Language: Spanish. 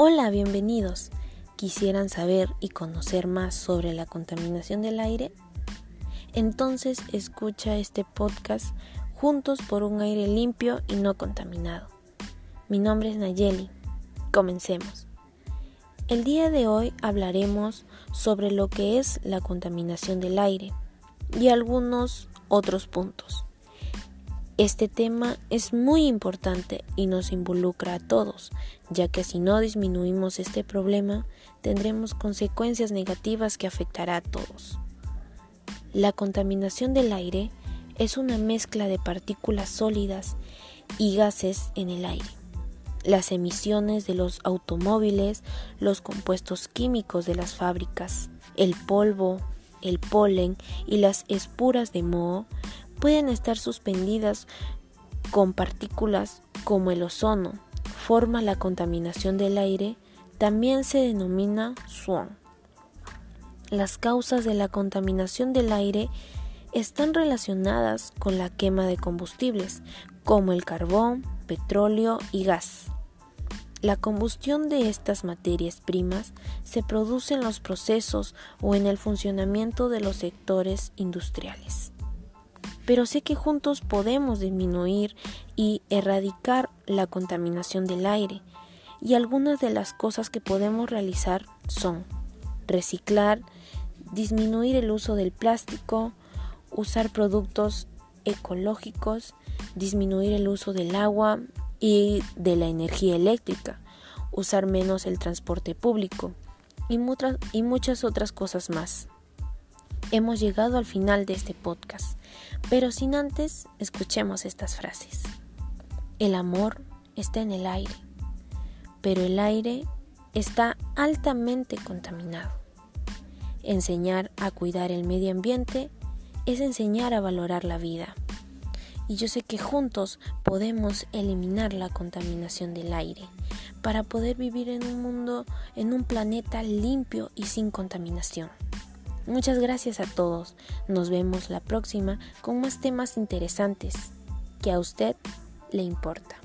Hola, bienvenidos. ¿Quisieran saber y conocer más sobre la contaminación del aire? Entonces escucha este podcast juntos por un aire limpio y no contaminado. Mi nombre es Nayeli. Comencemos. El día de hoy hablaremos sobre lo que es la contaminación del aire y algunos otros puntos. Este tema es muy importante y nos involucra a todos, ya que si no disminuimos este problema, tendremos consecuencias negativas que afectará a todos. La contaminación del aire es una mezcla de partículas sólidas y gases en el aire. Las emisiones de los automóviles, los compuestos químicos de las fábricas, el polvo, el polen y las esporas de moho pueden estar suspendidas con partículas como el ozono, forma la contaminación del aire, también se denomina SWAN. Las causas de la contaminación del aire están relacionadas con la quema de combustibles, como el carbón, petróleo y gas. La combustión de estas materias primas se produce en los procesos o en el funcionamiento de los sectores industriales pero sé que juntos podemos disminuir y erradicar la contaminación del aire. Y algunas de las cosas que podemos realizar son reciclar, disminuir el uso del plástico, usar productos ecológicos, disminuir el uso del agua y de la energía eléctrica, usar menos el transporte público y, muchas, otras cosas más. Hemos llegado al final de este podcast. Pero sin antes, escuchemos estas frases. El amor está en el aire, pero el aire está altamente contaminado. Enseñar a cuidar el medio ambiente es enseñar a valorar la vida. Y yo sé que juntos podemos eliminar la contaminación del aire para poder vivir en un mundo, en un planeta limpio y sin contaminación. Muchas gracias a todos. Nos vemos la próxima con más temas interesantes que a usted le importa.